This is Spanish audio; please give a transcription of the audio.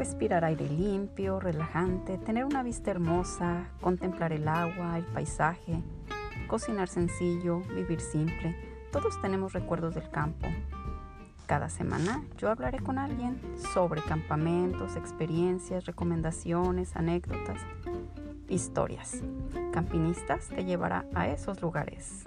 respirar aire limpio, relajante, tener una vista hermosa, contemplar el agua, el paisaje, cocinar sencillo, vivir simple. Todos tenemos recuerdos del campo. Cada semana yo hablaré con alguien sobre campamentos, experiencias, recomendaciones, anécdotas, historias. Campinistas te llevará a esos lugares.